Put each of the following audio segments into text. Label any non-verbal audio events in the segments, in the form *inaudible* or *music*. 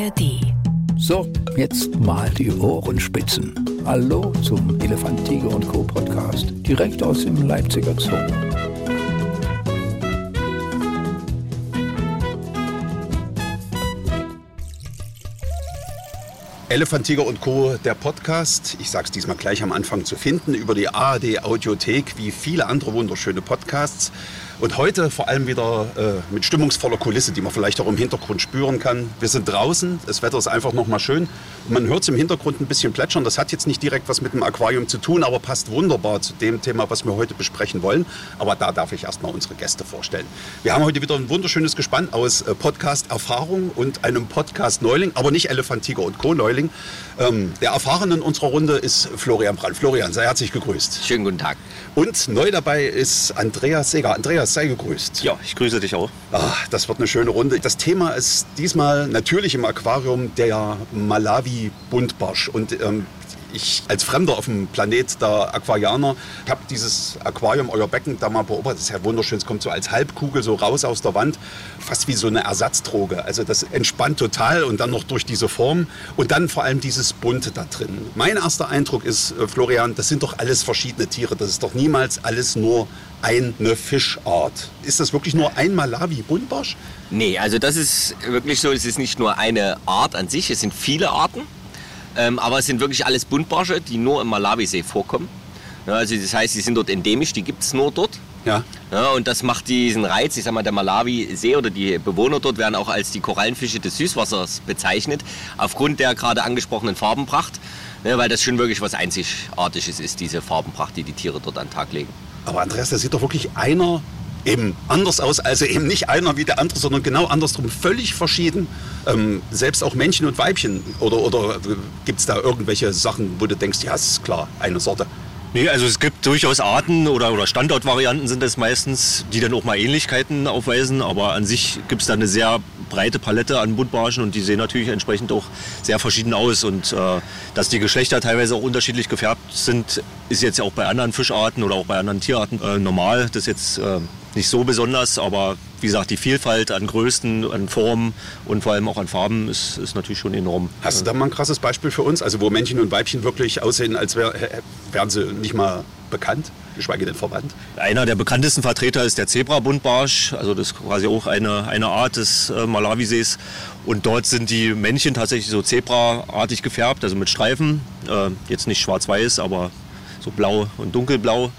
ARD. So, jetzt mal die Ohrenspitzen. Hallo zum Elefant, Tiger und Co. Podcast, direkt aus dem Leipziger Zoo. Elefant, Tiger und Co., der Podcast. Ich sage es diesmal gleich am Anfang zu finden über die ARD Audiothek, wie viele andere wunderschöne Podcasts. Und heute vor allem wieder äh, mit stimmungsvoller Kulisse, die man vielleicht auch im Hintergrund spüren kann. Wir sind draußen, das Wetter ist einfach noch mal schön. Und man hört es im Hintergrund ein bisschen plätschern. Das hat jetzt nicht direkt was mit dem Aquarium zu tun, aber passt wunderbar zu dem Thema, was wir heute besprechen wollen. Aber da darf ich erstmal unsere Gäste vorstellen. Wir haben heute wieder ein wunderschönes Gespann aus äh, Podcast-Erfahrung und einem Podcast-Neuling, aber nicht Elefant, Tiger und Co-Neuling. Ähm, der Erfahrene in unserer Runde ist Florian Brand. Florian, sei herzlich gegrüßt. Schönen guten Tag. Und neu dabei ist Andreas Seger. Andreas, sei gegrüßt. Ja, ich grüße dich auch. Ah, das wird eine schöne Runde. Das Thema ist diesmal natürlich im Aquarium der Malawi-Buntbarsch. Und ähm, ich als Fremder auf dem Planet der Aquarianer habe dieses Aquarium, euer Becken, da mal beobachtet. Das ist ja wunderschön. Es kommt so als Halbkugel so raus aus der Wand, fast wie so eine Ersatzdroge. Also das entspannt total und dann noch durch diese Form und dann vor allem dieses Bunte da drin. Mein erster Eindruck ist, äh, Florian, das sind doch alles verschiedene Tiere. Das ist doch niemals alles nur eine Fischart. Ist das wirklich nur ein Malawi-Buntbarsch? Nee, also das ist wirklich so, es ist nicht nur eine Art an sich, es sind viele Arten. Ähm, aber es sind wirklich alles Buntbarsche, die nur im Malawisee vorkommen. Ja, also das heißt, sie sind dort endemisch, die gibt es nur dort. Ja. Ja, und das macht diesen Reiz, ich sag mal, der Malawi-See oder die Bewohner dort werden auch als die Korallenfische des Süßwassers bezeichnet, aufgrund der gerade angesprochenen Farbenpracht, ne, weil das schon wirklich was Einzigartiges ist, diese Farbenpracht, die die Tiere dort an den Tag legen. Aber Andreas, da sieht doch wirklich einer eben anders aus, also eben nicht einer wie der andere, sondern genau andersrum, völlig verschieden. Ähm, selbst auch Männchen und Weibchen. Oder, oder gibt es da irgendwelche Sachen, wo du denkst, ja, ist klar, eine Sorte. Nee, also es gibt durchaus Arten oder, oder Standortvarianten sind es meistens, die dann auch mal Ähnlichkeiten aufweisen, aber an sich gibt es da eine sehr breite Palette an Buntbarschen und die sehen natürlich entsprechend auch sehr verschieden aus und äh, dass die Geschlechter teilweise auch unterschiedlich gefärbt sind, ist jetzt ja auch bei anderen Fischarten oder auch bei anderen Tierarten äh, normal. Das jetzt äh, nicht so besonders, aber wie gesagt, die Vielfalt an Größen, an Formen und vor allem auch an Farben ist, ist natürlich schon enorm. Hast du da mal ein krasses Beispiel für uns? Also wo Männchen und Weibchen wirklich aussehen, als wär, wären sie nicht mal bekannt, geschweige denn verwandt? Einer der bekanntesten Vertreter ist der Zebra-Buntbarsch, also das ist quasi auch eine, eine Art des äh, Malawisees. Und dort sind die Männchen tatsächlich so zebraartig gefärbt, also mit Streifen. Äh, jetzt nicht schwarz-weiß, aber so blau und dunkelblau.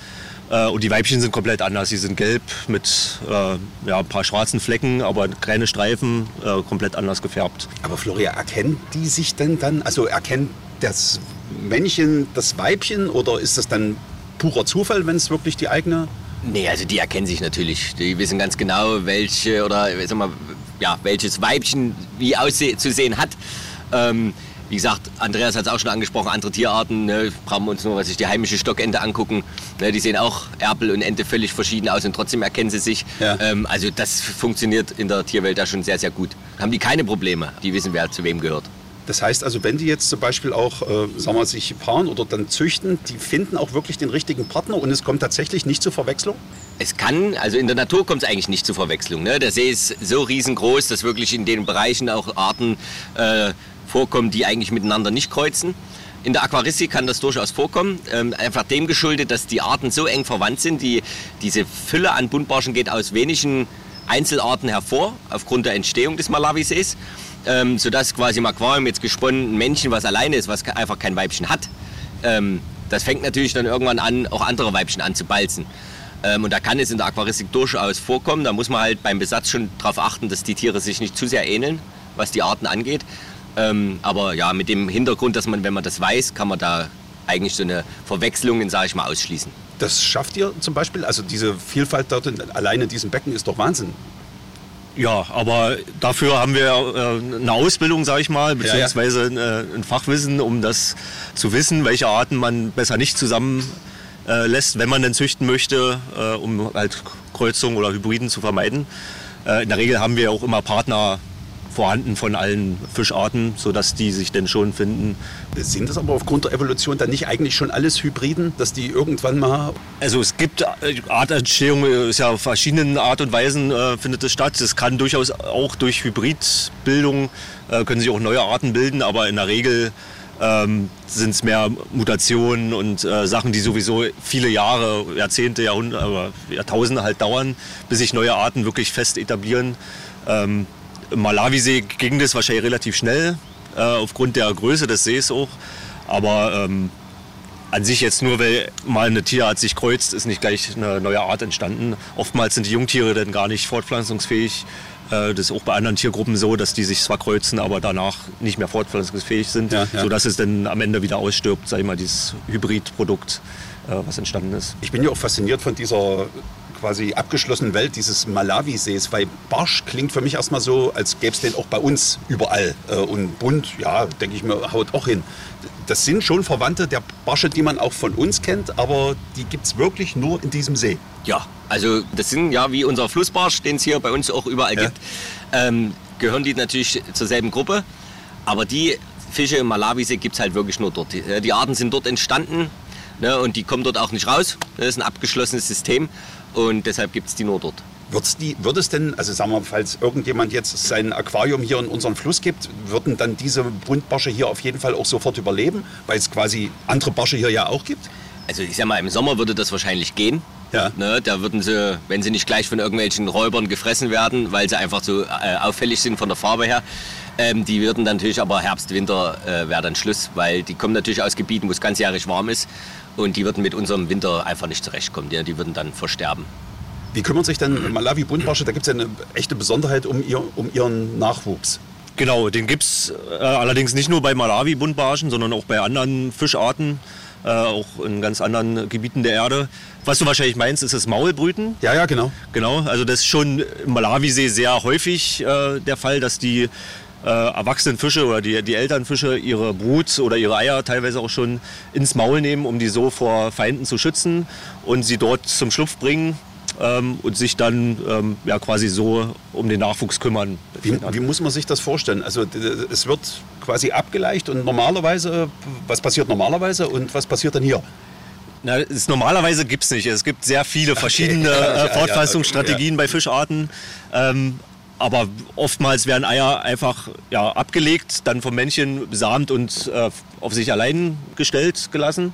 Äh, und die Weibchen sind komplett anders. Sie sind gelb mit äh, ja, ein paar schwarzen Flecken, aber keine Streifen, äh, komplett anders gefärbt. Aber Floria, erkennen die sich denn dann? Also erkennt das Männchen das Weibchen oder ist das dann purer Zufall, wenn es wirklich die eigene Nee, also die erkennen sich natürlich. Die wissen ganz genau, welche oder sag mal, ja, welches Weibchen wie auszusehen hat. Ähm, wie gesagt, Andreas hat es auch schon angesprochen, andere Tierarten, ne, brauchen wir uns nur was sich die heimische Stockente angucken. Ne, die sehen auch Erpel und Ente völlig verschieden aus und trotzdem erkennen sie sich. Ja. Ähm, also das funktioniert in der Tierwelt da schon sehr, sehr gut. Haben die keine Probleme, die wissen, wer zu wem gehört. Das heißt also, wenn die jetzt zum Beispiel auch, äh, sagen wir, sich paaren oder dann züchten, die finden auch wirklich den richtigen Partner und es kommt tatsächlich nicht zur Verwechslung? Es kann, also in der Natur kommt es eigentlich nicht zur Verwechslung. Ne? Der See ist so riesengroß, dass wirklich in den Bereichen auch Arten äh, vorkommen, die eigentlich miteinander nicht kreuzen. In der Aquaristik kann das durchaus vorkommen, ähm, einfach dem geschuldet, dass die Arten so eng verwandt sind. Die, diese Fülle an Buntbarschen geht aus wenigen Einzelarten hervor, aufgrund der Entstehung des Malawisees, ähm, sodass quasi im Aquarium jetzt gesponnen ein Männchen, was alleine ist, was einfach kein Weibchen hat. Ähm, das fängt natürlich dann irgendwann an, auch andere Weibchen anzubalzen. Und da kann es in der Aquaristik durchaus vorkommen. Da muss man halt beim Besatz schon darauf achten, dass die Tiere sich nicht zu sehr ähneln, was die Arten angeht. Ähm, aber ja, mit dem Hintergrund, dass man, wenn man das weiß, kann man da eigentlich so eine Verwechslung, sage ich mal, ausschließen. Das schafft ihr zum Beispiel? Also diese Vielfalt dort in, allein in diesem Becken ist doch Wahnsinn. Ja, aber dafür haben wir äh, eine Ausbildung, sage ich mal, beziehungsweise äh, ein Fachwissen, um das zu wissen, welche Arten man besser nicht zusammen äh, lässt, wenn man denn züchten möchte, äh, um halt Kreuzungen oder Hybriden zu vermeiden. Äh, in der Regel haben wir auch immer Partner vorhanden von allen Fischarten, sodass die sich denn schon finden. Sind das aber aufgrund der Evolution dann nicht eigentlich schon alles Hybriden, dass die irgendwann mal... Also es gibt äh, Artentstehung, äh, ist ja auf verschiedenen Art und Weisen äh, findet es statt. Es kann durchaus auch durch Hybridbildung, äh, können sich auch neue Arten bilden, aber in der Regel ähm, sind es mehr Mutationen und äh, Sachen, die sowieso viele Jahre, Jahrzehnte, Jahrhunderte, Jahrtausende halt dauern, bis sich neue Arten wirklich fest etablieren. Ähm, Im Malawisee ging das wahrscheinlich relativ schnell, äh, aufgrund der Größe des Sees auch. Aber ähm, an sich jetzt nur, weil mal eine Tierart sich kreuzt, ist nicht gleich eine neue Art entstanden. Oftmals sind die Jungtiere dann gar nicht fortpflanzungsfähig. Äh, das ist auch bei anderen Tiergruppen so, dass die sich zwar kreuzen, aber danach nicht mehr fortpflanzungsfähig sind, Ja, ja. sodass es dann am Ende wieder ausstirbt, sag ich mal, dieses Hybridprodukt, äh, was entstanden ist. Ich bin ja auch fasziniert von dieser quasi abgeschlossenen Welt dieses Malawisees, weil Barsch klingt für mich erstmal so, als gäbe es den auch bei uns überall. Äh, Und bunt, ja, denke ich mir, haut auch hin. Das sind schon Verwandte der Barsche, die man auch von uns kennt, aber die gibt es wirklich nur in diesem See. Ja, also das sind ja wie unser Flussbarsch, den es hier bei uns auch überall Ja. gibt, ähm, gehören die natürlich zur selben Gruppe. Aber die Fische im Malawisee gibt es halt wirklich nur dort. Die, äh, die Arten sind dort entstanden ne, und die kommen dort auch nicht raus. Das ist ein abgeschlossenes System und deshalb gibt es die nur dort. Wird's die, wird es denn, also sagen wir, falls irgendjemand jetzt sein Aquarium hier in unseren Fluss gibt, würden dann diese Buntbarsche hier auf jeden Fall auch sofort überleben, weil es quasi andere Barsche hier ja auch gibt? Also ich sag mal, im Sommer würde das wahrscheinlich gehen. Ja. Ne, da würden sie, wenn sie nicht gleich von irgendwelchen Räubern gefressen werden, weil sie einfach so äh, auffällig sind von der Farbe her, ähm, die würden dann natürlich aber Herbst, Winter äh, wäre dann Schluss, weil die kommen natürlich aus Gebieten, wo es ganzjährig warm ist und die würden mit unserem Winter einfach nicht zurechtkommen. Die, die würden dann versterben. Wie kümmert sich denn Malawi Buntbarsche? Da gibt es ja eine echte Besonderheit um, ihr, um ihren Nachwuchs. Genau, den gibt es äh, allerdings nicht nur bei Malawi-Buntbarschen, sondern auch bei anderen Fischarten, äh, auch in ganz anderen Gebieten der Erde. Was du wahrscheinlich meinst, ist das Maulbrüten. Ja, ja, genau. Genau, also das ist schon im Malawisee sehr häufig äh, der Fall, dass die äh, erwachsenen Fische oder die, die Elternfische ihre Brut oder ihre Eier teilweise auch schon ins Maul nehmen, um die so vor Feinden zu schützen und sie dort zum Schlupf bringen ähm, und sich dann ähm, ja, quasi so um den Nachwuchs kümmern. Wie, wie muss man sich das vorstellen? Also es wird quasi abgeleicht und normalerweise, was passiert normalerweise und was passiert dann hier? Na, es, normalerweise gibt es nicht. Es gibt sehr viele verschiedene *laughs* Ja, ja, äh, Fortpflanzungsstrategien bei Fischarten. Ähm, aber oftmals werden Eier einfach ja, abgelegt, dann vom Männchen besamt und äh, auf sich allein gestellt gelassen.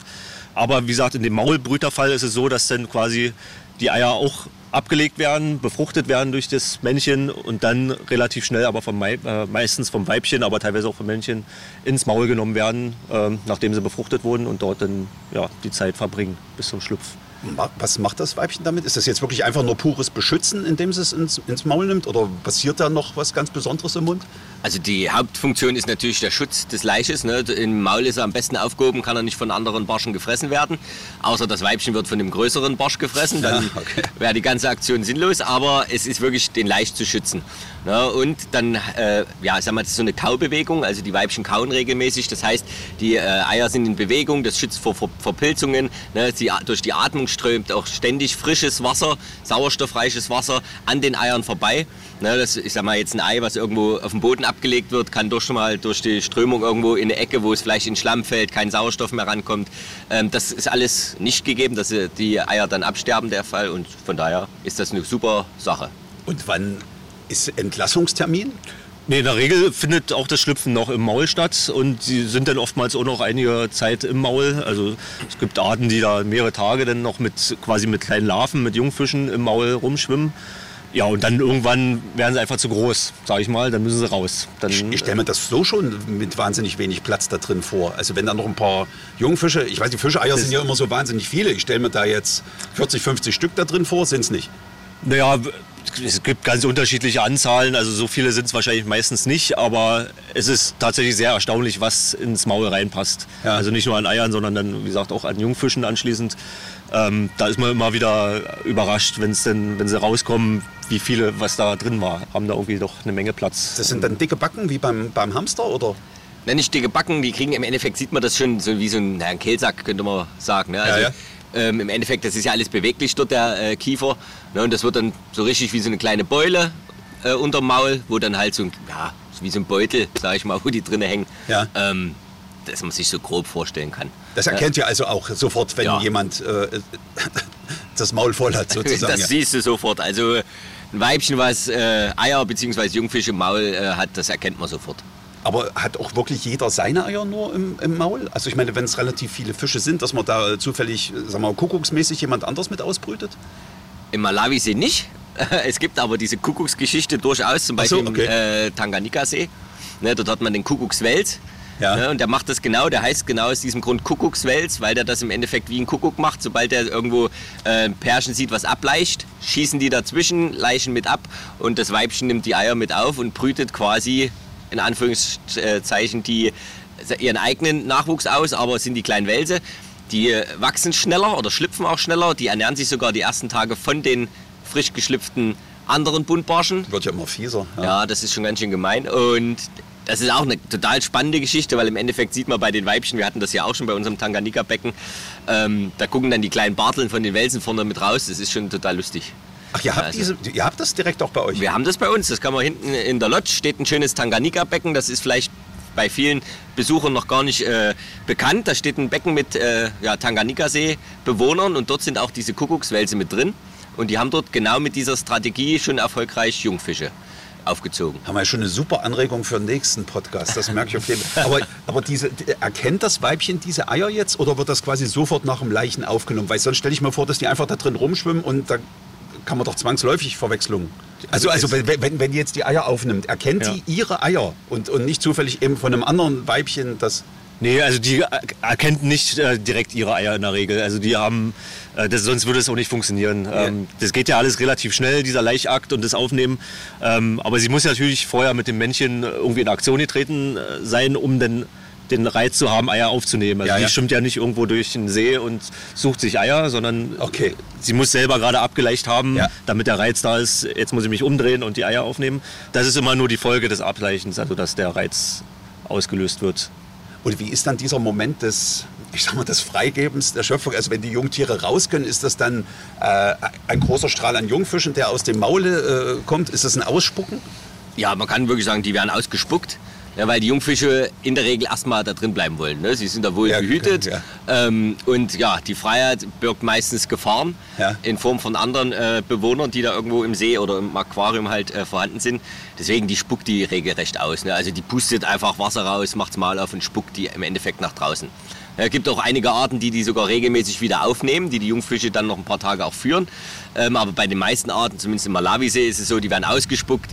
Aber wie gesagt, in dem Maulbrüterfall ist es so, dass dann quasi die Eier auch abgelegt werden, befruchtet werden durch das Männchen und dann relativ schnell, aber vom Mai, äh, meistens vom Weibchen, aber teilweise auch vom Männchen, ins Maul genommen werden, ähm, nachdem sie befruchtet wurden und dort dann ja, die Zeit verbringen bis zum Schlupf. Was macht das Weibchen damit? Ist das jetzt wirklich einfach nur pures Beschützen, indem es es ins, ins Maul nimmt? Oder passiert da noch was ganz Besonderes im Mund? Also die Hauptfunktion ist natürlich der Schutz des Leiches. Ne? Im Maul ist er am besten aufgehoben, kann er nicht von anderen Barschen gefressen werden. Außer das Weibchen wird von dem größeren Barsch gefressen, dann Ja, okay. *laughs* wäre die ganze Aktion sinnlos. Aber es ist wirklich den Laich zu schützen. Ne? Und dann, äh, ja, ich sag mal, das ist so eine Kaubewegung. Also die Weibchen kauen regelmäßig. Das heißt, die äh, Eier sind in Bewegung. Das schützt vor Ver Verpilzungen. Ne? Sie, durch die Atmung strömt auch ständig frisches Wasser, sauerstoffreiches Wasser an den Eiern vorbei. Ne, das, ich sag mal, jetzt ein Ei, was irgendwo auf dem Boden abgelegt wird, kann durch, mal durch die Strömung irgendwo in eine Ecke, wo es vielleicht in Schlamm fällt, kein Sauerstoff mehr rankommt. Ähm, das ist alles nicht gegeben, dass die Eier dann absterben, der Fall. Und von daher ist das eine super Sache. Und wann ist Entlassungstermin? Nee, in der Regel findet auch das Schlüpfen noch im Maul statt und sie sind dann oftmals auch noch einige Zeit im Maul. Also es gibt Arten, die da mehrere Tage dann noch mit quasi mit kleinen Larven, mit Jungfischen im Maul rumschwimmen. Ja, und dann irgendwann werden sie einfach zu groß, sage ich mal, dann müssen sie raus. Dann, Ich, ich stelle mir das so schon mit wahnsinnig wenig Platz da drin vor. Also wenn da noch ein paar Jungfische, ich weiß, die Fischeier sind ja immer so wahnsinnig viele. Ich stelle mir da jetzt 40, 50 Stück da drin vor, sind es nicht. Naja, es gibt ganz unterschiedliche Anzahlen, also so viele sind es wahrscheinlich meistens nicht, aber es ist tatsächlich sehr erstaunlich, was ins Maul reinpasst. Ja. Also nicht nur an Eiern, sondern dann, wie gesagt, auch an Jungfischen anschließend. Ähm, da ist man immer wieder überrascht, wenn's denn, wenn sie rauskommen, wie viele, was da drin war. Haben da irgendwie doch eine Menge Platz. Das sind dann dicke Backen wie beim, beim Hamster oder? Na, nicht dicke Backen, die kriegen im Endeffekt, sieht man das schon so wie so ein, na, ein Kehlsack, könnte man sagen. Ne? Also, ja. Ähm, Im Endeffekt, das ist ja alles beweglich dort, der äh, Kiefer. Ne? Und das wird dann so richtig wie so eine kleine Beule äh, unterm Maul, wo dann halt so ein, ja, wie so ein Beutel, sage ich mal, wo die drinnen hängen. Ja. Ähm, dass man sich so grob vorstellen kann. Das erkennt ihr also auch sofort, wenn Ja. jemand äh, *laughs* das Maul voll hat, sozusagen. Das ja. siehst du sofort. Also ein Weibchen, was äh, Eier bzw. Jungfische im Maul äh, hat, das erkennt man sofort. Aber hat auch wirklich jeder seine Eier nur im, im Maul? Also ich meine, wenn es relativ viele Fische sind, dass man da äh, zufällig, äh, sagen wir mal, kuckucksmäßig jemand anders mit ausbrütet? Im Malawisee nicht. *laughs* Es gibt aber diese Kuckucksgeschichte durchaus, zum Ach so, Beispiel okay. im äh, Tanganjika-See. Ne, dort hat man den Kuckuckswels. Ja. Ne, und der macht das genau, der heißt genau aus diesem Grund Kuckuckswels, weil der das im Endeffekt wie ein Kuckuck macht. Sobald er irgendwo äh, ein Pärchen sieht, was ableicht, schießen die dazwischen, leichen mit ab und das Weibchen nimmt die Eier mit auf und brütet quasi in Anführungszeichen die, ihren eigenen Nachwuchs aus, aber es sind die kleinen Welse. Die wachsen schneller oder schlüpfen auch schneller. Die ernähren sich sogar die ersten Tage von den frisch geschlüpften anderen Buntbarschen. Wird ja immer fieser. Ja, das ist schon ganz schön gemein. Und das ist auch eine total spannende Geschichte, weil im Endeffekt sieht man bei den Weibchen, wir hatten das ja auch schon bei unserem Tanganika-Becken, ähm, da gucken dann die kleinen Barteln von den Welsen vorne mit raus. Das ist schon total lustig. Ach, ihr habt, Also- diese, ihr habt das direkt auch bei euch? Wir haben das bei uns, das kann man hinten in der Lodge, steht ein schönes Tanganika-Becken, das ist vielleicht bei vielen Besuchern noch gar nicht äh, bekannt. Da steht ein Becken mit äh, ja, Tanganika-See-Bewohnern und dort sind auch diese Kuckuckswälse mit drin. Und die haben dort genau mit dieser Strategie schon erfolgreich Jungfische aufgezogen. Haben wir ja schon eine super Anregung für den nächsten Podcast, das merke ich auf jeden Fall. Aber, aber diese, erkennt das Weibchen diese Eier jetzt oder wird das quasi sofort nach dem Leichen aufgenommen? Weil sonst stelle ich mir vor, dass die einfach da drin rumschwimmen und da kann man doch zwangsläufig Verwechslungen. Also, also wenn, wenn, wenn die jetzt die Eier aufnimmt, erkennt Ja. die ihre Eier und, und nicht zufällig eben von einem anderen Weibchen das. Nee, also die er- erkennt nicht äh, direkt ihre Eier in der Regel. Also die haben, äh, das, sonst würde es auch nicht funktionieren. Ähm, das geht ja alles relativ schnell, dieser Laichakt und das Aufnehmen. Ähm, aber sie muss natürlich vorher mit dem Männchen irgendwie in Aktion getreten äh, sein, um dann den Reiz zu haben, Eier aufzunehmen. Also Ja, die ja. schwimmt ja nicht irgendwo durch den See und sucht sich Eier, sondern Okay. sie muss selber gerade abgeleicht haben, Ja. damit der Reiz da ist. Jetzt muss ich mich umdrehen und die Eier aufnehmen. Das ist immer nur die Folge des Ableichens, also dass der Reiz ausgelöst wird. Und wie ist dann dieser Moment des, ich sag mal, des Freigebens der Schöpfung? Also wenn die Jungtiere raus können, ist das dann äh, ein großer Strahl an Jungfischen, der aus dem Maule äh, kommt? Ist das ein Ausspucken? Ja, man kann wirklich sagen, die werden ausgespuckt. Ja, weil die Jungfische in der Regel erstmal da drin bleiben wollen. Ne? Sie sind da wohl Ja, behütet. ja. Ähm, und ja, die Freiheit birgt meistens Gefahren Ja. in Form von anderen äh, Bewohnern, die da irgendwo im See oder im Aquarium halt äh, vorhanden sind. Deswegen, die spuckt die regelrecht aus. Ne? Also die pustet einfach Wasser raus, macht's mal auf und spuckt die im Endeffekt nach draußen. Es gibt auch einige Arten, die die sogar regelmäßig wieder aufnehmen, die die Jungfische dann noch ein paar Tage auch führen. Ähm, aber bei den meisten Arten, zumindest im Malawisee, ist es so, die werden ausgespuckt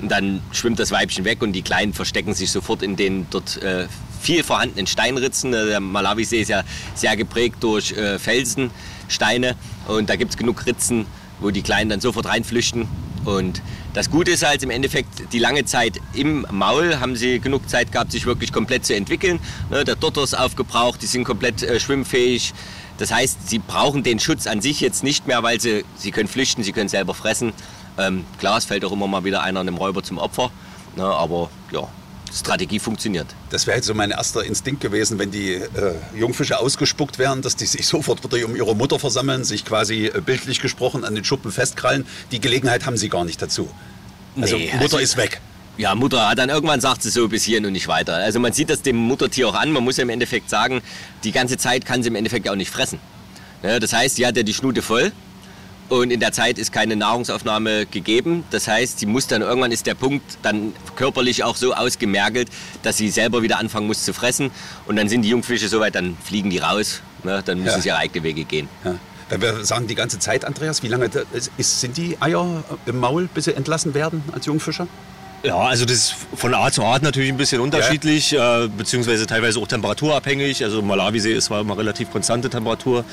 und dann schwimmt das Weibchen weg und die Kleinen verstecken sich sofort in den dort äh, viel vorhandenen Steinritzen. Äh, Der Malawisee ist ja sehr geprägt durch äh, Felsen, Steine und da gibt es genug Ritzen, wo die Kleinen dann sofort reinflüchten. Und das Gute ist halt im Endeffekt, die lange Zeit im Maul haben sie genug Zeit gehabt, sich wirklich komplett zu entwickeln. Ne, Der Dotter ist aufgebraucht, die sind komplett äh, schwimmfähig. Das heißt, sie brauchen den Schutz an sich jetzt nicht mehr, weil sie, sie können flüchten, sie können selber fressen. Ähm, klar, es fällt auch immer mal wieder einer einem Räuber zum Opfer. Ne, aber ja, Strategie funktioniert. Das wäre jetzt so mein erster Instinkt gewesen, wenn die äh, Jungfische ausgespuckt wären, dass die sich *laughs* sofort wieder um ihre Mutter versammeln, sich quasi äh, bildlich gesprochen an den Schuppen festkrallen. Die Gelegenheit haben sie gar nicht dazu. Also Nee, Mutter also- ist weg. Ja, Mutter, dann irgendwann sagt sie so bis hierhin und nicht weiter. Also man sieht das dem Muttertier auch an. Man muss ja im Endeffekt sagen, die ganze Zeit kann sie im Endeffekt auch nicht fressen. Ja, das heißt, sie hat ja die Schnute voll und in der Zeit ist keine Nahrungsaufnahme gegeben. Das heißt, sie muss dann irgendwann ist der Punkt dann körperlich auch so ausgemergelt, dass sie selber wieder anfangen muss zu fressen. Und dann sind die Jungfische soweit, dann fliegen die raus. Ne? Dann müssen Ja. sie ihre eigene Wege gehen. Ja. Wenn wir sagen die ganze Zeit, Andreas, wie lange ist- sind die Eier im Maul, bis sie entlassen werden als Jungfischer? Ja, also das ist von Art zu Art natürlich ein bisschen unterschiedlich, äh, beziehungsweise teilweise auch temperaturabhängig. Also im Malawisee ist zwar immer relativ konstante Temperatur.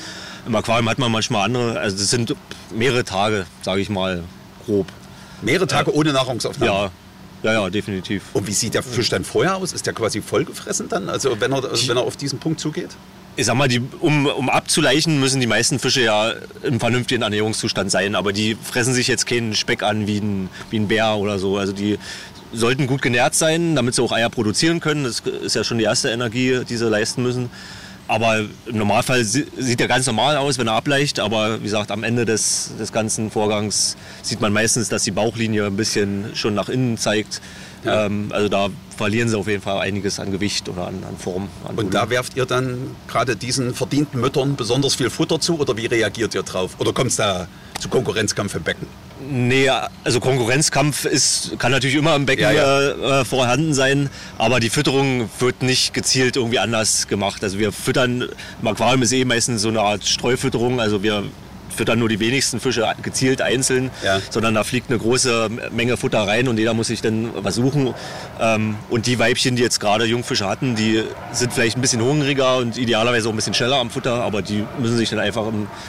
Im Aquarium hat man manchmal andere. Also das sind mehrere Tage, sage ich mal, grob. Mehrere Tage ohne Nahrungsaufnahme. Ja, ja, ja, definitiv. Und wie sieht der Fisch dann vorher aus? Ist der quasi vollgefressen dann? Also wenn er, wenn er auf diesen Punkt zugeht? Ich sag mal, die, um, um abzuleichen, müssen die meisten Fische ja im vernünftigen Ernährungszustand sein. Aber die fressen sich jetzt keinen Speck an wie ein, wie ein Bär oder so. Also die sollten gut genährt sein, damit sie auch Eier produzieren können. Das ist ja schon die erste Energie, die sie leisten müssen. Aber im Normalfall si- sieht er ganz normal aus, wenn er ableicht. Aber wie gesagt, am Ende des, des ganzen Vorgangs sieht man meistens, dass die Bauchlinie ein bisschen schon nach innen zeigt. Ja. Ähm, also da verlieren sie auf jeden Fall einiges an Gewicht oder an, an Form. An Und da werft ihr dann gerade diesen verdienten Müttern besonders viel Futter zu oder wie reagiert ihr drauf? Oder kommt es da zu Konkurrenzkampf im Becken? Nee, also Konkurrenzkampf ist, kann natürlich immer im Becken Ja, ja. Äh, äh, vorhanden sein, aber die Fütterung wird nicht gezielt irgendwie anders gemacht. Also wir füttern, im Aquarium ist eh meistens so eine Art Streufütterung, also wir füttern nur die wenigsten Fische gezielt einzeln, Ja. sondern da fliegt eine große Menge Futter rein und jeder muss sich dann was suchen. Ähm, und die Weibchen, die jetzt gerade Jungfische hatten, die sind vielleicht ein bisschen hungriger und idealerweise auch ein bisschen schneller am Futter, aber die müssen sich dann einfach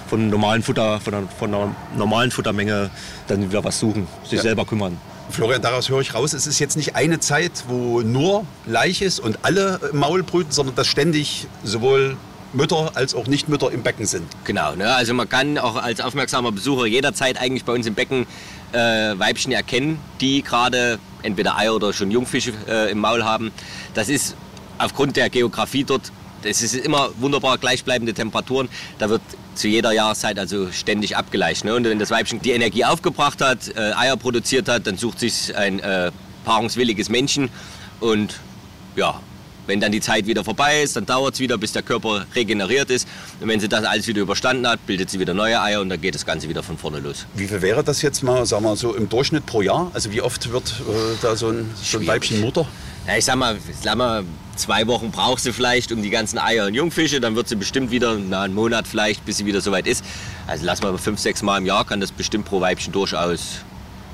von normalen Futter, von der, von der normalen Futtermenge dann wieder was suchen, sich Ja. selber kümmern. Florian, daraus höre ich raus, es ist jetzt nicht eine Zeit, wo nur Laich ist und alle Maul brüten, sondern dass ständig sowohl Mütter als auch Nichtmütter im Becken sind. Genau, ne? also man kann auch als aufmerksamer Besucher jederzeit eigentlich bei uns im Becken äh, Weibchen erkennen, die gerade entweder Eier oder schon Jungfische äh, im Maul haben. Das ist aufgrund der Geografie dort, das ist immer wunderbar gleichbleibende Temperaturen. Da wird zu jeder Jahreszeit also ständig abgeleicht. Ne? Und wenn das Weibchen die Energie aufgebracht hat, äh, Eier produziert hat, dann sucht sich ein äh, paarungswilliges Männchen und ja, wenn dann die Zeit wieder vorbei ist, dann dauert es wieder, bis der Körper regeneriert ist. Und wenn sie das alles wieder überstanden hat, bildet sie wieder neue Eier und dann geht das Ganze wieder von vorne los. Wie viel wäre das jetzt mal, sagen wir so im Durchschnitt pro Jahr? Also wie oft wird äh, da so ein, so ein Weibchen Mutter? Ja, ich sag mal, sag mal, zwei Wochen braucht sie vielleicht um die ganzen Eier und Jungfische, dann wird sie bestimmt wieder, na, einen Monat vielleicht, bis sie wieder soweit ist. Also lass mal fünf, sechs Mal im Jahr kann das bestimmt pro Weibchen durchaus,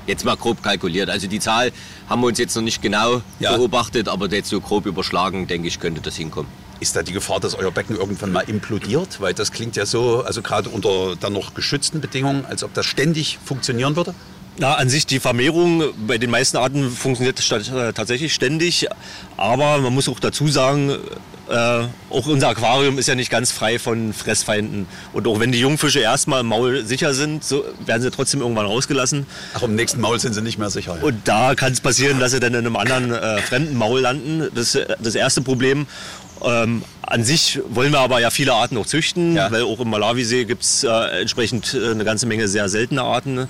jetzt mal grob kalkuliert. Also die Zahl haben wir uns jetzt noch nicht genau Ja. beobachtet, aber jetzt so grob überschlagen, denke ich, könnte das hinkommen. Ist da die Gefahr, dass euer Becken irgendwann mal implodiert? Weil das klingt ja so, also gerade unter dann noch geschützten Bedingungen, als ob das ständig funktionieren würde. Na, an sich die Vermehrung bei den meisten Arten funktioniert äh, tatsächlich ständig, aber man muss auch dazu sagen, äh, auch unser Aquarium ist ja nicht ganz frei von Fressfeinden. Und auch wenn die Jungfische erstmal im Maul sicher sind, so werden sie trotzdem irgendwann rausgelassen. Ach, im nächsten Maul sind sie nicht mehr sicher. Ja. Und da kann es passieren, dass sie dann in einem anderen äh, fremden Maul landen. Das ist das erste Problem. Ähm, an sich wollen wir aber ja viele Arten auch züchten, Ja. weil auch im Malawisee gibt es äh, entsprechend äh, eine ganze Menge sehr seltene Arten.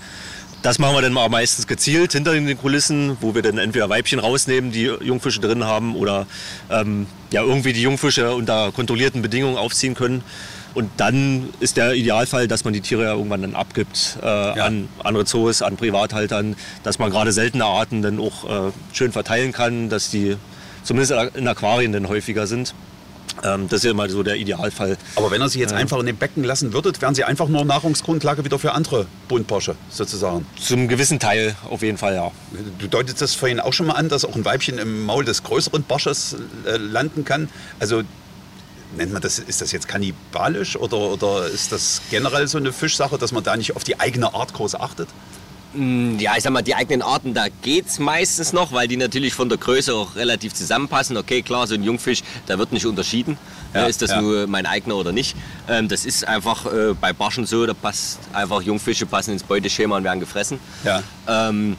Das machen wir dann mal meistens gezielt hinter den Kulissen, wo wir dann entweder Weibchen rausnehmen, die Jungfische drin haben, oder ähm, ja, irgendwie die Jungfische unter kontrollierten Bedingungen aufziehen können. Und dann ist der Idealfall, dass man die Tiere ja irgendwann dann abgibt äh, an andere Zoos, an Privathaltern, dass man gerade seltene Arten dann auch äh, schön verteilen kann, dass die zumindest in Aquarien dann häufiger sind. Ähm, das ist ja immer so der Idealfall. Aber wenn ihr sie jetzt einfach in dem Becken lassen würdet, wären sie einfach nur Nahrungsgrundlage wieder für andere Buntbarsche sozusagen. Zum gewissen Teil auf jeden Fall, ja. Du deutest das vorhin auch schon mal an, dass auch ein Weibchen im Maul des größeren Barsches äh, landen kann. Also nennt man das, ist das jetzt kannibalisch oder, oder ist das generell so eine Fischsache, dass man da nicht auf die eigene Art groß achtet? Ja, ich sag mal, die eigenen Arten, da geht's meistens noch, weil die natürlich von der Größe auch relativ zusammenpassen. Okay, klar, so ein Jungfisch, da wird nicht unterschieden, Ja, ja, ist das ja. nur mein eigener oder nicht. Ähm, das ist einfach äh, bei Barschen so, da passt einfach Jungfische passen ins Beuteschema und werden gefressen. Ja. Ähm,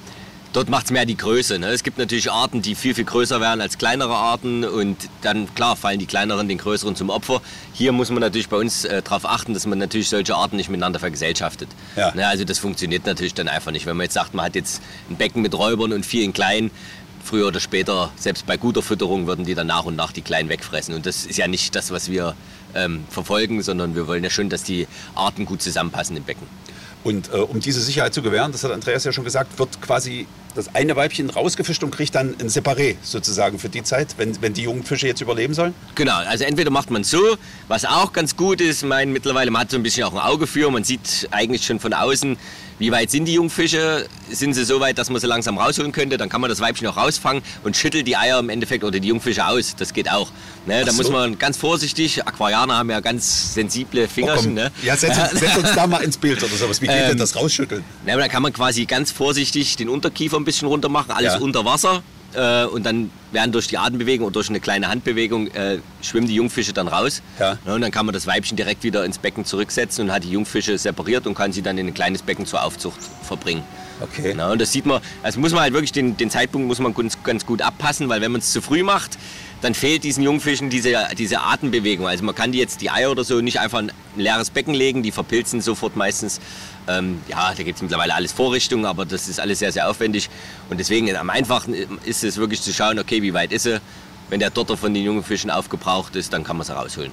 dort macht es mehr die Größe. Ne? Es gibt natürlich Arten, die viel, viel größer werden als kleinere Arten und dann, klar, fallen die kleineren den größeren zum Opfer. Hier muss man natürlich bei uns äh, darauf achten, dass man natürlich solche Arten nicht miteinander vergesellschaftet. Ja. Ne? Also das funktioniert natürlich dann einfach nicht. Wenn man jetzt sagt, man hat jetzt ein Becken mit Räubern und vielen Kleinen, früher oder später, selbst bei guter Fütterung, würden die dann nach und nach die Kleinen wegfressen. Und das ist ja nicht das, was wir ähm, verfolgen, sondern wir wollen ja schon, dass die Arten gut zusammenpassen im Becken. Und äh, um diese Sicherheit zu gewähren, das hat Andreas ja schon gesagt, wird quasi das eine Weibchen rausgefischt und kriegt dann ein Separé sozusagen für die Zeit, wenn, wenn die jungen Fische jetzt überleben sollen. Genau, also entweder macht man so, was auch ganz gut ist, mein, mittlerweile man hat so ein bisschen auch ein Auge für, man sieht eigentlich schon von außen, wie weit sind die Jungfische, sind sie so weit, dass man sie langsam rausholen könnte, dann kann man das Weibchen auch rausfangen und schüttelt die Eier im Endeffekt oder die Jungfische aus, das geht auch. Ne, da so. muss man ganz vorsichtig, Aquarianer haben ja ganz sensible Fingerchen, ne? Ja, setz uns, setz uns da mal ins Bild oder sowas. Wie geht denn Ähm, das rausschütteln? Aber da kann man quasi ganz vorsichtig den Unterkiefer ein bisschen runter machen, alles Ja. unter Wasser. Äh, und dann werden durch die Atembewegung oder durch eine kleine Handbewegung äh, schwimmen die Jungfische dann raus. Ja. und dann kann man das Weibchen direkt wieder ins Becken zurücksetzen und hat die Jungfische separiert und kann sie dann in ein kleines Becken zur Aufzucht verbringen. Okay. Na, und das sieht man, also muss man halt wirklich den, den Zeitpunkt muss man ganz, ganz gut abpassen, weil wenn man es zu früh macht, dann fehlt diesen Jungfischen diese, diese Atembewegung. Also man kann die jetzt die Eier oder so nicht einfach in ein leeres Becken legen, die verpilzen sofort meistens. Ähm, ja, da gibt es mittlerweile alles Vorrichtungen, aber das ist alles sehr, sehr aufwendig. Und deswegen am einfachsten ist es wirklich zu schauen, okay, wie weit ist sie? Wenn der Dotter von den jungen Fischen aufgebraucht ist, dann kann man sie rausholen.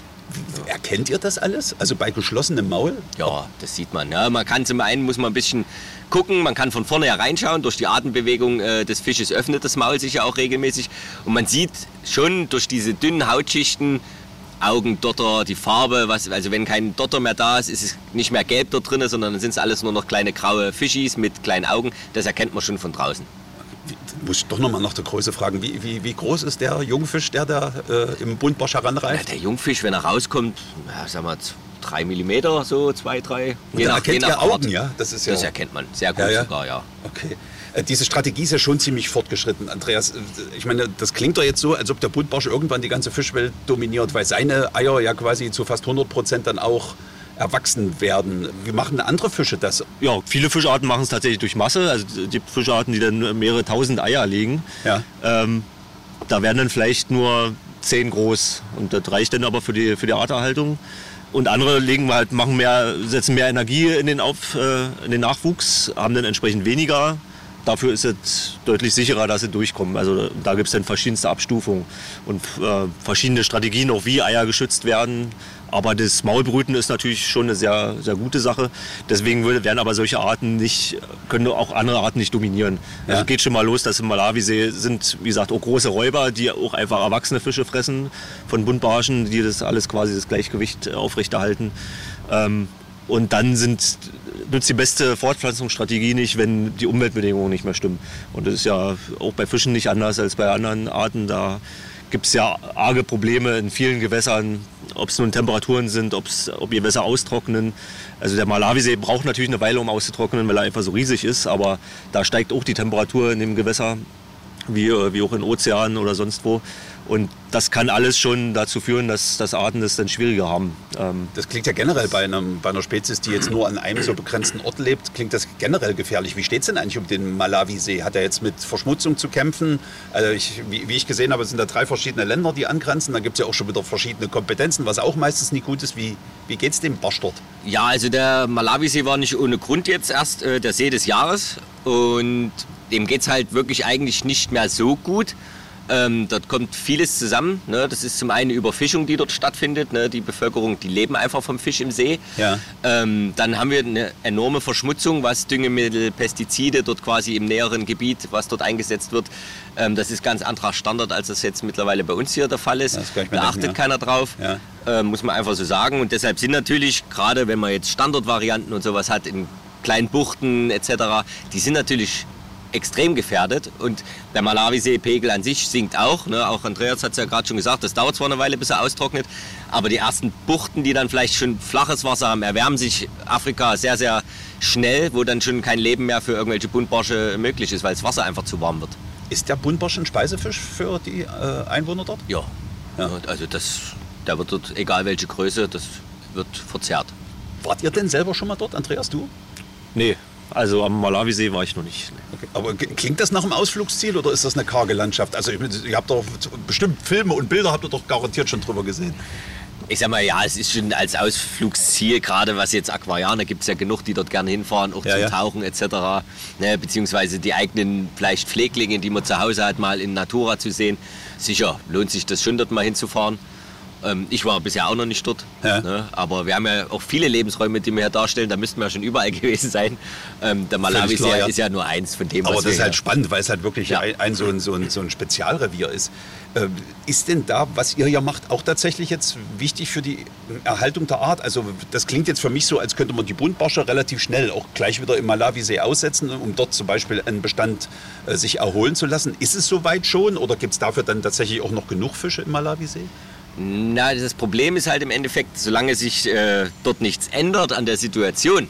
Erkennt ihr das alles? Also bei geschlossenem Maul? Ja, das sieht man. Ja, man kann zum einen muss man ein bisschen gucken, man kann von vorne hereinschauen. Durch die Atembewegung äh, des Fisches öffnet das Maul sich ja auch regelmäßig. Und man sieht schon durch diese dünnen Hautschichten, Augen, Dotter, die Farbe, was, also wenn kein Dotter mehr da ist, ist es nicht mehr gelb dort drin, sondern dann sind es alles nur noch kleine graue Fischis mit kleinen Augen. Das erkennt man schon von draußen. Muss ich doch nochmal nach der Größe fragen. Wie, wie, wie groß ist der Jungfisch, der da äh, im Buntbarsch heranreift? Ja, der Jungfisch, wenn er rauskommt, ja, sagen wir drei Millimeter, so zwei, drei. Je nach, erkennt je nach Augen, ja? Das, ist ja? das erkennt man sehr gut ja, sogar, ja. Okay. Äh, diese Strategie ist ja schon ziemlich fortgeschritten, Andreas. Äh, ich meine, das klingt doch jetzt so, als ob der Buntbarsch irgendwann die ganze Fischwelt dominiert, weil seine Eier ja quasi zu fast 100 Prozent dann auch erwachsen werden. Wie machen andere Fische das? Ja, viele Fischarten machen es tatsächlich durch Masse. Also die Fischarten, die dann mehrere tausend Eier legen. Ja. Ähm, da werden dann vielleicht nur zehn groß. Und das reicht dann aber für die, für die Arterhaltung. Und andere legen halt, machen mehr, setzen mehr Energie in den, Auf, äh, in den Nachwuchs, haben dann entsprechend weniger dafür ist es deutlich sicherer, dass sie durchkommen. Also da gibt es dann verschiedenste Abstufungen und äh, verschiedene Strategien, auch wie Eier geschützt werden. Aber das Maulbrüten ist natürlich schon eine sehr, sehr gute Sache. Deswegen werden aber solche Arten nicht, können auch andere Arten nicht dominieren. Ja. Also geht schon mal los, dass im Malawisee sind, wie gesagt, auch große Räuber, die auch einfach erwachsene Fische fressen von Buntbarschen, die das alles quasi das Gleichgewicht aufrechterhalten. Ähm, und dann sind, nützt die beste Fortpflanzungsstrategie nicht, wenn die Umweltbedingungen nicht mehr stimmen. Und das ist ja auch bei Fischen nicht anders als bei anderen Arten. Da gibt es ja arge Probleme in vielen Gewässern, ob es nun Temperaturen sind, ob's, ob Gewässer austrocknen. Also der Malawisee braucht natürlich eine Weile, um auszutrocknen, weil er einfach so riesig ist. Aber da steigt auch die Temperatur in dem Gewässer, wie, wie auch in Ozeanen oder sonst wo. Und das kann alles schon dazu führen, dass, dass Arten es dann schwieriger haben. Ähm das klingt ja generell bei, einem, bei einer Spezies, die jetzt nur an einem so begrenzten Ort lebt, klingt das generell gefährlich. Wie steht es denn eigentlich um den Malawisee? Hat er jetzt mit Verschmutzung zu kämpfen? Also ich, wie, wie, ich gesehen habe, sind da drei verschiedene Länder, die angrenzen. Da gibt es ja auch schon wieder verschiedene Kompetenzen, was auch meistens nicht gut ist. Wie, wie geht es dem Barsch dort? Ja, also der Malawisee war nicht ohne Grund jetzt erst äh, der See des Jahres. Und dem geht es halt wirklich eigentlich nicht mehr so gut. Ähm, dort kommt vieles zusammen. Ne? Das ist zum einen Überfischung, die dort stattfindet. Ne? Die Bevölkerung, die leben einfach vom Fisch im See. Ja. Ähm, dann haben wir eine enorme Verschmutzung, was Düngemittel, Pestizide dort quasi im näheren Gebiet, was dort eingesetzt wird. Ähm, das ist ganz anderer Standard, als das jetzt mittlerweile bei uns hier der Fall ist. Da achtet ja. keiner drauf. Ja. Ähm, muss man einfach so sagen. Und deshalb sind natürlich, gerade wenn man jetzt Standardvarianten und sowas hat, in kleinen Buchten etc., die sind natürlich extrem gefährdet. Und der Malawisee-Pegel an sich sinkt auch. Ne? Auch Andreas hat es ja gerade schon gesagt, das dauert zwar eine Weile, bis er austrocknet. Aber die ersten Buchten, die dann vielleicht schon flaches Wasser haben, erwärmen sich Afrika sehr, sehr schnell, wo dann schon kein Leben mehr für irgendwelche Buntbarsche möglich ist, weil das Wasser einfach zu warm wird. Ist der Buntbarsch ein Speisefisch für die äh, Einwohner dort? Ja. ja. Also das, der wird dort, egal welche Größe, das wird verzehrt. Wart ihr denn selber schon mal dort, Andreas, du? Nee, also am Malawisee war ich noch nicht. Okay. Aber klingt das nach einem Ausflugsziel oder ist das eine karge Landschaft? Also ihr habt doch bestimmt Filme und Bilder habt ihr doch garantiert schon drüber gesehen. Ich sag mal, ja, es ist schon als Ausflugsziel, gerade was jetzt Aquarianer gibt es ja genug, die dort gerne hinfahren, auch ja, zum ja. Tauchen etc. Ne, beziehungsweise die eigenen vielleicht Pfleglinge, die man zu Hause hat, mal in Natura zu sehen. Sicher lohnt sich das schon, dort mal hinzufahren. Ähm, ich war bisher auch noch nicht dort. Ja. Ne? Aber wir haben ja auch viele Lebensräume, die wir hier darstellen. Da müssten wir ja schon überall *laughs* gewesen sein. Ähm, der Malawi klar, ist, ja, ist, ja, nur eins von dem, Aber das ist halt spannend, weil es halt wirklich ein, ein, so, ein, so, ein, so ein Spezialrevier ist. Ähm, ist denn da, was ihr ja macht, auch tatsächlich jetzt wichtig für die Erhaltung der Art? Also das klingt jetzt für mich so, als könnte man die Buntbarsche relativ schnell auch gleich wieder im Malawisee aussetzen, um dort zum Beispiel einen Bestand äh, sich erholen zu lassen. Ist es soweit schon oder gibt es dafür dann tatsächlich auch noch genug Fische im Malawisee? Na, das Problem ist halt im Endeffekt, solange sich äh, dort nichts ändert an der Situation,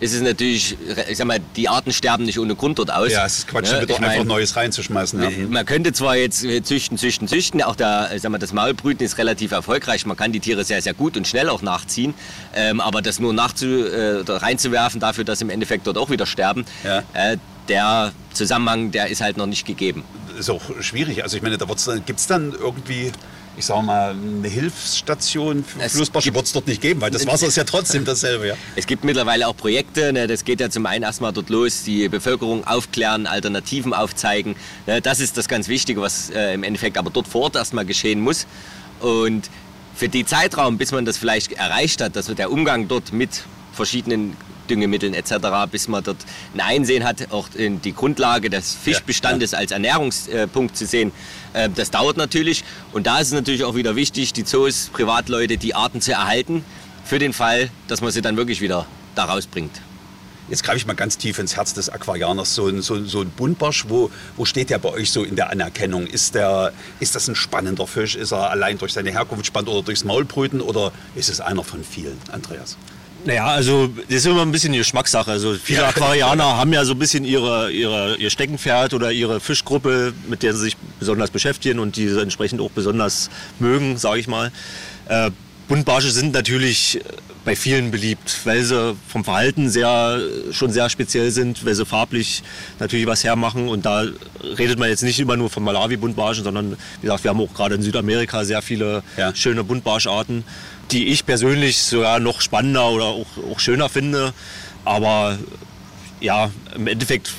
ist es natürlich, ich sag mal, die Arten sterben nicht ohne Grund dort aus. Ja, es ist Quatsch, ja, einfach mein, Neues reinzuschmeißen. Ja. Man könnte zwar jetzt äh, züchten, züchten, züchten, auch der, sag mal, das Maulbrüten ist relativ erfolgreich. Man kann die Tiere sehr, sehr gut und schnell auch nachziehen. Ähm, aber das nur nachzu, äh, reinzuwerfen dafür, dass im Endeffekt dort auch wieder sterben, ja. äh, der Zusammenhang, der ist halt noch nicht gegeben ist auch schwierig. Also ich meine, da gibt es dann irgendwie ich sage mal, eine Hilfsstation für es Flussbarsche wird es dort nicht geben, weil das Wasser ist ja trotzdem dasselbe. Ja. Es gibt mittlerweile auch Projekte, ne, das geht ja zum einen erstmal dort los, die Bevölkerung aufklären, Alternativen aufzeigen. Ne, das ist das ganz Wichtige, was äh, im Endeffekt aber dort vor Ort erstmal geschehen muss. Und für die Zeitraum, bis man das vielleicht erreicht hat, dass der Umgang dort mit verschiedenen Düngemitteln etc., bis man dort ein Einsehen hat, auch in die Grundlage des Fischbestandes ja, ja. als Ernährungspunkt zu sehen. Äh, das dauert natürlich und da ist es natürlich auch wieder wichtig, die Zoos, Privatleute, die Arten zu erhalten, für den Fall, dass man sie dann wirklich wieder da rausbringt. Jetzt greife ich mal ganz tief ins Herz des Aquarianers. So ein, so, so ein Buntbarsch, wo, wo steht der bei euch so in der Anerkennung? Ist, der, ist das ein spannender Fisch? Ist er allein durch seine Herkunft spannend oder durchs Maulbrüten? Oder ist es einer von vielen, Andreas? Naja, also das ist immer ein bisschen Geschmackssache. Also viele Aquarianer haben ja so ein bisschen ihre, ihre, ihr Steckenpferd oder ihre Fischgruppe, mit der sie sich besonders beschäftigen und die sie entsprechend auch besonders mögen, sage ich mal. Äh, Buntbarsche sind natürlich bei vielen beliebt, weil sie vom Verhalten sehr, schon sehr speziell sind, weil sie farblich natürlich was hermachen. Und da redet man jetzt nicht immer nur von Malawi-Buntbarschen, sondern wie gesagt, wir haben auch gerade in Südamerika sehr viele ja. schöne Buntbarscharten die ich persönlich sogar noch spannender oder auch, auch schöner finde. Aber ja, im Endeffekt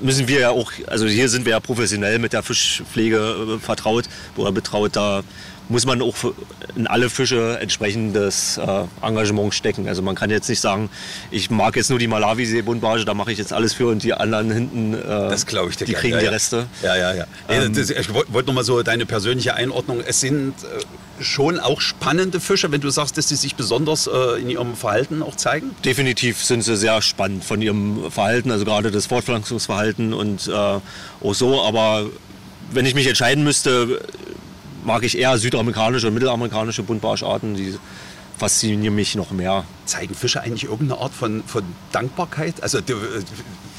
müssen wir ja auch, also hier sind wir ja professionell mit der Fischpflege äh, vertraut oder betraut. Da muss man auch in alle Fische entsprechendes äh, Engagement stecken. Also man kann jetzt nicht sagen, ich mag jetzt nur die Malawi-Seebundbarge, da mache ich jetzt alles für und die anderen hinten, äh, das ich die kriegen ja, die Reste. Ja, ja, ja. Ähm, das, ich wollte noch mal so deine persönliche Einordnung. Es sind äh, schon auch spannende Fische, wenn du sagst, dass sie sich besonders äh, in ihrem Verhalten auch zeigen? Definitiv sind sie sehr spannend von ihrem Verhalten, also gerade das Fortpflanzungsverhalten und äh, auch so. Aber wenn ich mich entscheiden müsste, mag ich eher südamerikanische und mittelamerikanische Buntbarscharten. Die faszinieren mich noch mehr. Zeigen Fische eigentlich irgendeine Art von, von Dankbarkeit? Also du,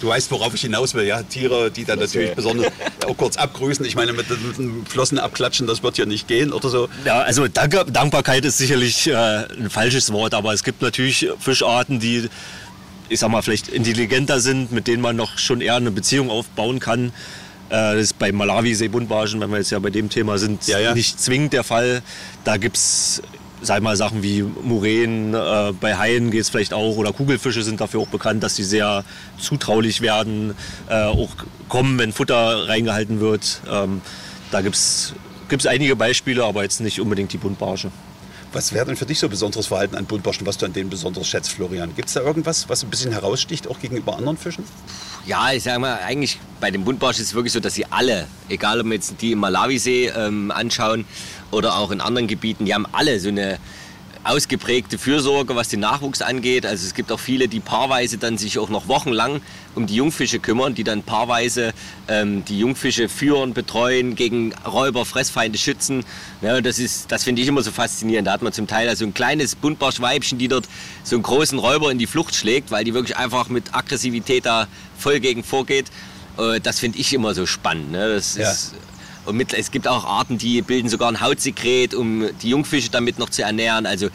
du weißt, worauf ich hinaus will, ja? Tiere, die dann natürlich besonders *laughs* auch kurz abgrüßen. Ich meine, mit, mit den Flossen abklatschen, das wird ja nicht gehen oder so. Ja, also Dank, Dankbarkeit ist sicherlich äh, ein falsches Wort, aber es gibt natürlich Fischarten, die ich sag mal, vielleicht intelligenter sind, mit denen man noch schon eher eine Beziehung aufbauen kann. Äh, das ist bei Malawi-Seebundbarschen, wenn wir jetzt ja bei dem Thema sind, ja, ja. nicht zwingend der Fall. Da gibt es sag mal, Sachen wie Muränen, äh, bei Haien geht es vielleicht auch, oder Kugelfische sind dafür auch bekannt, dass sie sehr zutraulich werden, äh, auch kommen, wenn Futter reingehalten wird. Ähm, da gibt es einige Beispiele, aber jetzt nicht unbedingt die Buntbarsche. Was wäre denn für dich so besonderes Verhalten an Buntbarschen, was du an denen besonders schätzt, Florian? Gibt es da irgendwas, was ein bisschen heraussticht, auch gegenüber anderen Fischen? Ja, ich sage mal, eigentlich bei den Buntbarschen ist es wirklich so, dass sie alle, egal ob wir jetzt die im Malawisee ähm, anschauen oder auch in anderen Gebieten, die haben alle so eine ausgeprägte Fürsorge, was den Nachwuchs angeht. Also es gibt auch viele, die paarweise dann sich auch noch wochenlang um die Jungfische kümmern, die dann paarweise ähm, die Jungfische führen, betreuen, gegen Räuber, Fressfeinde schützen. Ja, das ist, das finde ich immer so faszinierend. Da hat man zum Teil also ein kleines Buntbarschweibchen, die dort so einen großen Räuber in die Flucht schlägt, weil die wirklich einfach mit Aggressivität da voll gegen vorgeht. Äh, das finde ich immer so spannend. Ne? Das ja. ist, und mit, es gibt auch Arten, die bilden sogar ein Hautsekret, um die Jungfische damit noch zu ernähren. Also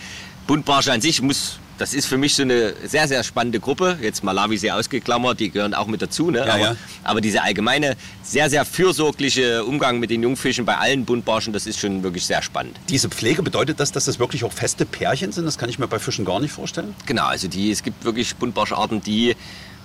Buntbarsche an sich muss, das ist für mich so eine sehr, sehr spannende Gruppe. Jetzt Malawi sehr ausgeklammert, die gehören auch mit dazu. Ne? Ja, aber, ja. aber dieser allgemeine, sehr, sehr fürsorgliche Umgang mit den Jungfischen bei allen Buntbarschen, das ist schon wirklich sehr spannend. Diese Pflege bedeutet das, dass das wirklich auch feste Pärchen sind? Das kann ich mir bei Fischen gar nicht vorstellen. Genau, also die, es gibt wirklich Buntbarscharten, die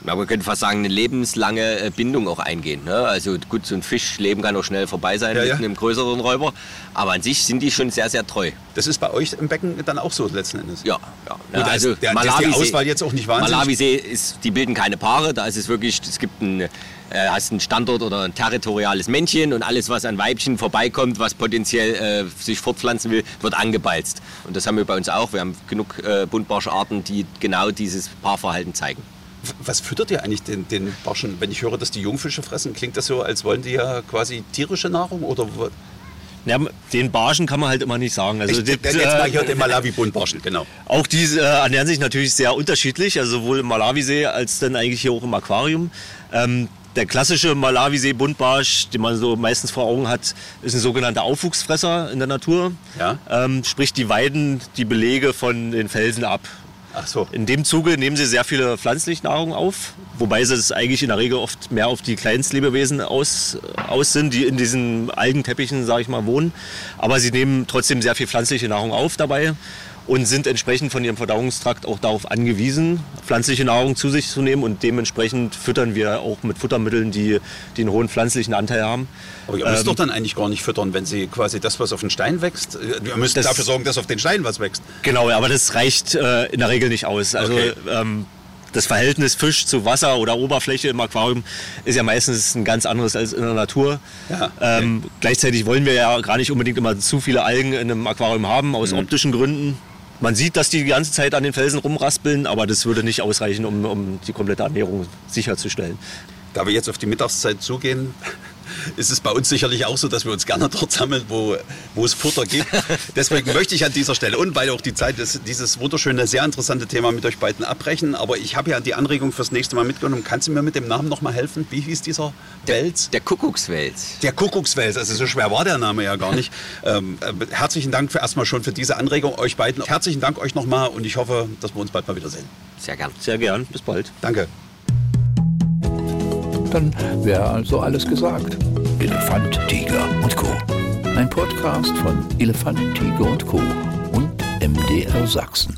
ja, man könnte fast sagen, eine lebenslange äh, Bindung auch eingehen. Ne? Also gut, so ein Fischleben kann auch schnell vorbei sein ja, mit ja. einem größeren Räuber. Aber an sich sind die schon sehr, sehr treu. Das ist bei euch im Becken dann auch so letzten Endes? Ja. ja. Ne? Also der, Malawi ist die Auswahl jetzt auch nicht wahnsinnig? Malawisee, ist, die bilden keine Paare. Da ist es wirklich, es gibt einen, äh, hast einen Standort oder ein territoriales Männchen und alles, was an Weibchen vorbeikommt, was potenziell äh, sich fortpflanzen will, wird angebalzt. Und das haben wir bei uns auch. Wir haben genug äh, Buntbarscharten, die genau dieses Paarverhalten zeigen. Was füttert ihr eigentlich den, den Barschen? Wenn ich höre, dass die Jungfische fressen, klingt das so, als wollen die ja quasi tierische Nahrung oder ja, den Barschen kann man halt immer nicht sagen. Also ich, jetzt mal hier den Malawi-Buntbarschen, genau. Auch die äh, ernähren sich natürlich sehr unterschiedlich, also sowohl im Malawisee als dann eigentlich hier auch im Aquarium. Ähm, der klassische Malawisee-Buntbarsch, den man so meistens vor Augen hat, ist ein sogenannter Aufwuchsfresser in der Natur. Ja. Ähm, sprich, die weiden die Belege von den Felsen ab Ach so. In dem Zuge nehmen sie sehr viele pflanzliche Nahrung auf, wobei sie es eigentlich in der Regel oft mehr auf die Kleinstlebewesen aus, aus sind, die in diesen Algenteppichen, sage ich mal, wohnen. Aber sie nehmen trotzdem sehr viel pflanzliche Nahrung auf dabei und sind entsprechend von ihrem Verdauungstrakt auch darauf angewiesen, pflanzliche Nahrung zu sich zu nehmen und dementsprechend füttern wir auch mit Futtermitteln, die, die einen hohen pflanzlichen Anteil haben. Aber ihr müsst ähm, doch dann eigentlich gar nicht füttern, wenn sie quasi das, was auf den Stein wächst, äh, ihr müsst dafür sorgen, dass auf den Stein was wächst. Genau, aber das reicht äh, in der Regel nicht aus. Also okay. ähm, das Verhältnis Fisch zu Wasser oder Oberfläche im Aquarium ist ja meistens ein ganz anderes als in der Natur. Ja, okay. ähm, gleichzeitig wollen wir ja gar nicht unbedingt immer zu viele Algen in einem Aquarium haben, aus mhm. optischen Gründen. Man sieht, dass die die ganze Zeit an den Felsen rumraspeln, aber das würde nicht ausreichen, um, um die komplette Ernährung sicherzustellen. Da wir jetzt auf die Mittagszeit zugehen, ist es bei uns sicherlich auch so, dass wir uns gerne dort sammeln, wo, wo es Futter gibt. Deswegen möchte ich an dieser Stelle und weil auch die Zeit ist, dieses wunderschöne, sehr interessante Thema mit euch beiden abbrechen. Aber ich habe ja die Anregung fürs nächste Mal mitgenommen. Kannst du mir mit dem Namen noch mal helfen? Wie hieß dieser Wels? Der, der Kuckuckswels. Der Kuckuckswels. Also so schwer war der Name ja gar nicht. ähm, äh, herzlichen Dank für erstmal schon für diese Anregung euch beiden. Herzlichen Dank euch nochmal und ich hoffe, dass wir uns bald mal wiedersehen. Sehr gern. Sehr gern. Bis bald. Danke. Dann wäre also alles gesagt. Elefant, Tiger und Co. Ein Podcast von Elefant, Tiger und Co. und MDR Sachsen.